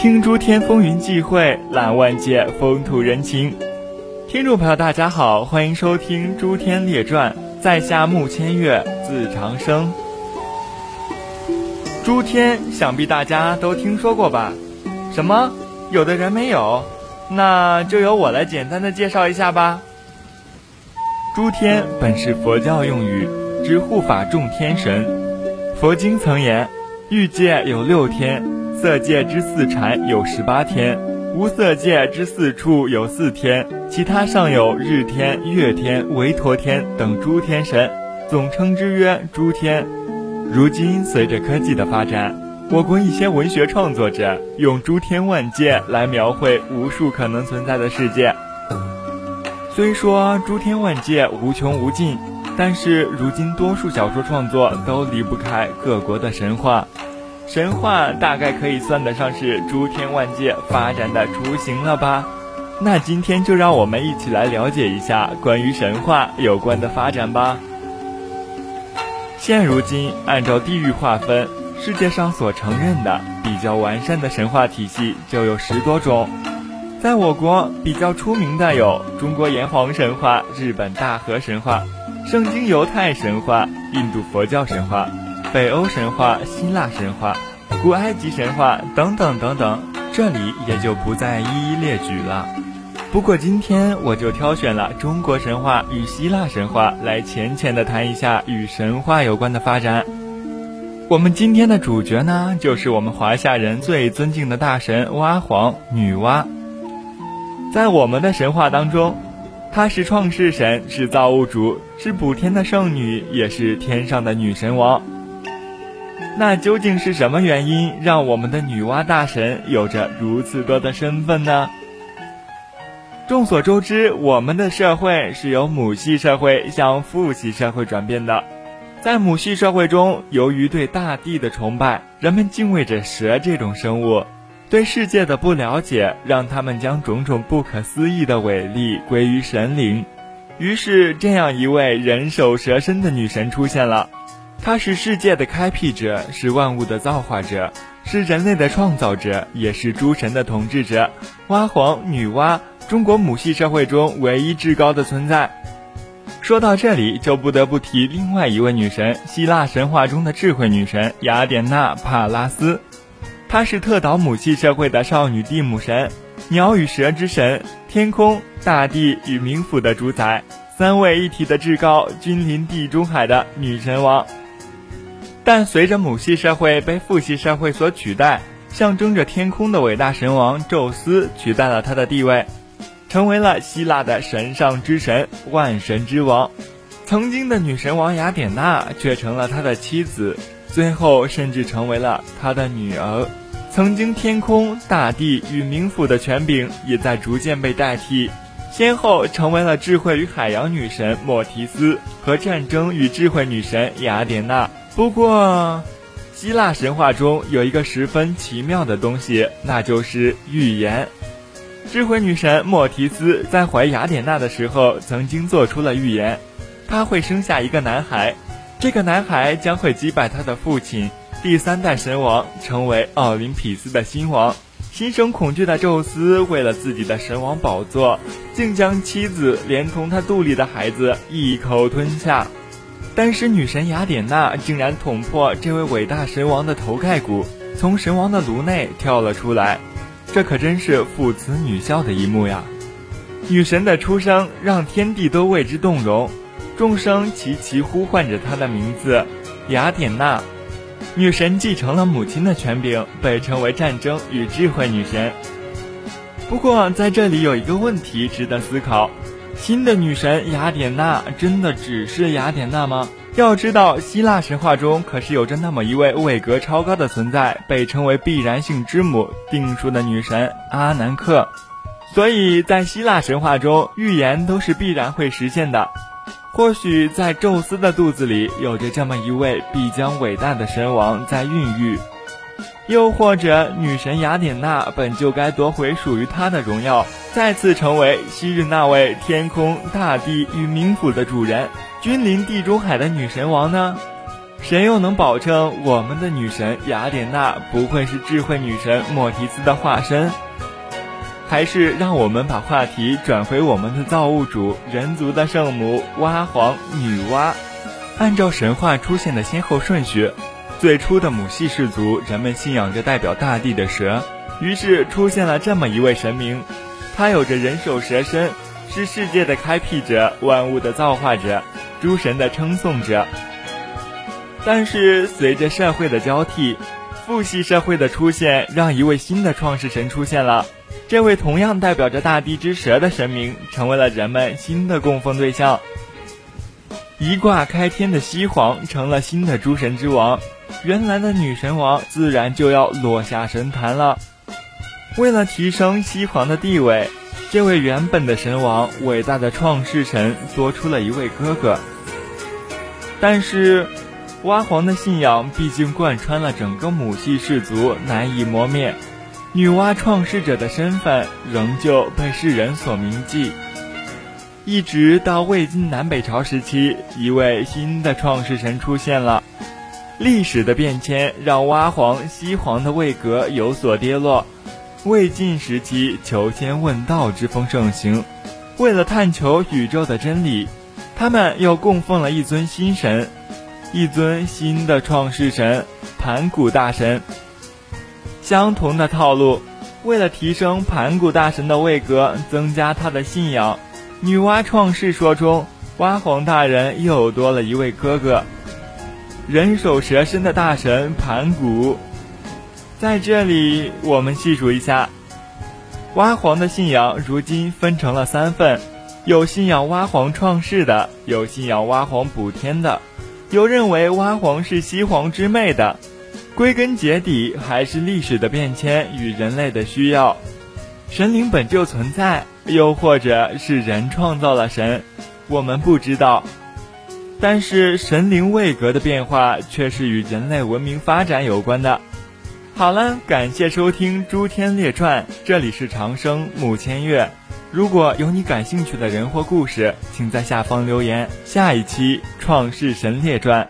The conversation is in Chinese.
听诸天风云际会，览万界风土人情。听众朋友，大家好，欢迎收听《诸天列传》，在下木千月，字长生。诸天，想必大家都听说过吧？什么？有的人没有？那就由我来简单的介绍一下吧。诸天本是佛教用语，指护法众天神。佛经曾言，欲界有六天，色界之四禅有十八天，无色界之四处有四天，其他尚有日天、月天、维陀天等诸天神，总称之曰诸天。如今随着科技的发展，我国一些文学创作者用诸天万界来描绘无数可能存在的世界。虽说诸天万界无穷无尽，但是如今多数小说创作都离不开各国的神话，神话大概可以算得上是诸天万界发展的雏形了吧？那今天就让我们一起来了解一下关于神话有关的发展吧。现如今，按照地域划分，世界上所承认的比较完善的神话体系就有十多种。在我国比较出名的有中国炎黄神话、日本大和神话、圣经犹太神话、印度佛教神话、北欧神话、希腊神话、古埃及神话等等等等，这里也就不再一一列举了。不过今天我就挑选了中国神话与希腊神话来浅浅的谈一下与神话有关的发展。我们今天的主角呢，就是我们华夏人最尊敬的大神娲皇女娲。在我们的神话当中，她是创世神，是造物主，是补天的圣女，也是天上的女神王。那究竟是什么原因让我们的女娲大神有着如此多的身份呢？众所周知，我们的社会是由母系社会向父系社会转变的。在母系社会中，由于对大地的崇拜，人们敬畏着蛇这种生物。对世界的不了解，让他们将种种不可思议的伟力归于神灵。于是，这样一位人首蛇身的女神出现了。她是世界的开辟者，是万物的造化者，是人类的创造者，也是诸神的统治者。娲皇女娲，中国母系社会中唯一至高的存在。说到这里，就不得不提另外一位女神——希腊神话中的智慧女神雅典娜·帕拉斯。她是特岛母系社会的少女地母神，鸟与蛇之神，天空、大地与冥府的主宰，三位一体的至高，君临地中海的女神王。但随着母系社会被父系社会所取代，象征着天空的伟大神王宙斯取代了他的地位，成为了希腊的神上之神，万神之王。曾经的女神王雅典娜却成了他的妻子，最后甚至成为了他的女儿。曾经天空、大地与冥府的权柄也在逐渐被代替，先后成为了智慧与海洋女神莫提斯和战争与智慧女神雅典娜。不过，希腊神话中有一个十分奇妙的东西，那就是预言。智慧女神莫提斯在怀雅典娜的时候，曾经做出了预言，她会生下一个男孩，这个男孩将会击败他的父亲。第三代神王成为奥林匹斯的新王，心生恐惧的宙斯为了自己的神王宝座，竟将妻子连同他肚里的孩子一口吞下。但是女神雅典娜竟然捅破这位伟大神王的头盖骨，从神王的颅内跳了出来，这可真是父慈女孝的一幕呀！女神的出生让天地都为之动容，众生齐齐呼唤着她的名字，雅典娜。女神继承了母亲的权柄，被称为战争与智慧女神。不过，在这里有一个问题值得思考：新的女神雅典娜真的只是雅典娜吗？要知道，希腊神话中可是有着那么一位位格超高的存在，被称为必然性之母、定数的女神阿南克。所以在希腊神话中，预言都是必然会实现的。或许在宙斯的肚子里有着这么一位必将伟大的神王在孕育，又或者女神雅典娜本就该夺回属于她的荣耀，再次成为昔日那位天空、大地与冥府的主人，君临地中海的女神王呢？谁又能保证我们的女神雅典娜不会是智慧女神莫提斯的化身？还是让我们把话题转回我们的造物主人族的圣母蛙皇女娲。按照神话出现的先后顺序，最初的母系氏族人们信仰着代表大地的蛇，于是出现了这么一位神明，他有着人首蛇身，是世界的开辟者、万物的造化者、诸神的称颂者。但是随着社会的交替，父系社会的出现，让一位新的创世神出现了。这位同样代表着大地之蛇的神明，成为了人们新的供奉对象。一卦开天的西皇成了新的诸神之王，原来的女神王自然就要落下神坛了。为了提升西皇的地位，这位原本的神王，伟大的创世神多出了一位哥哥。但是，蛙皇的信仰毕竟贯穿了整个母系氏族，难以磨灭。女娲创世者的身份仍旧被世人所铭记，一直到魏晋南北朝时期，一位新的创世神出现了。历史的变迁让娲皇、西皇的位格有所跌落。魏晋时期，求仙问道之风盛行，为了探求宇宙的真理，他们又供奉了一尊新神，一尊新的创世神——盘古大神。相同的套路，为了提升盘古大神的位格，增加他的信仰，女娲创世说中，娲皇大人又多了一位哥哥，人首蛇身的大神盘古。在这里，我们细数一下，娲皇的信仰如今分成了三份：有信仰娲皇创世的，有信仰娲皇补天的，有认为娲皇是西皇之妹的。归根结底，还是历史的变迁与人类的需要。神灵本就存在，又或者是人创造了神，我们不知道。但是神灵位格的变化，却是与人类文明发展有关的。好了，感谢收听《诸天列传》，这里是长生木千月。如果有你感兴趣的人或故事，请在下方留言。下一期《创世神列传》。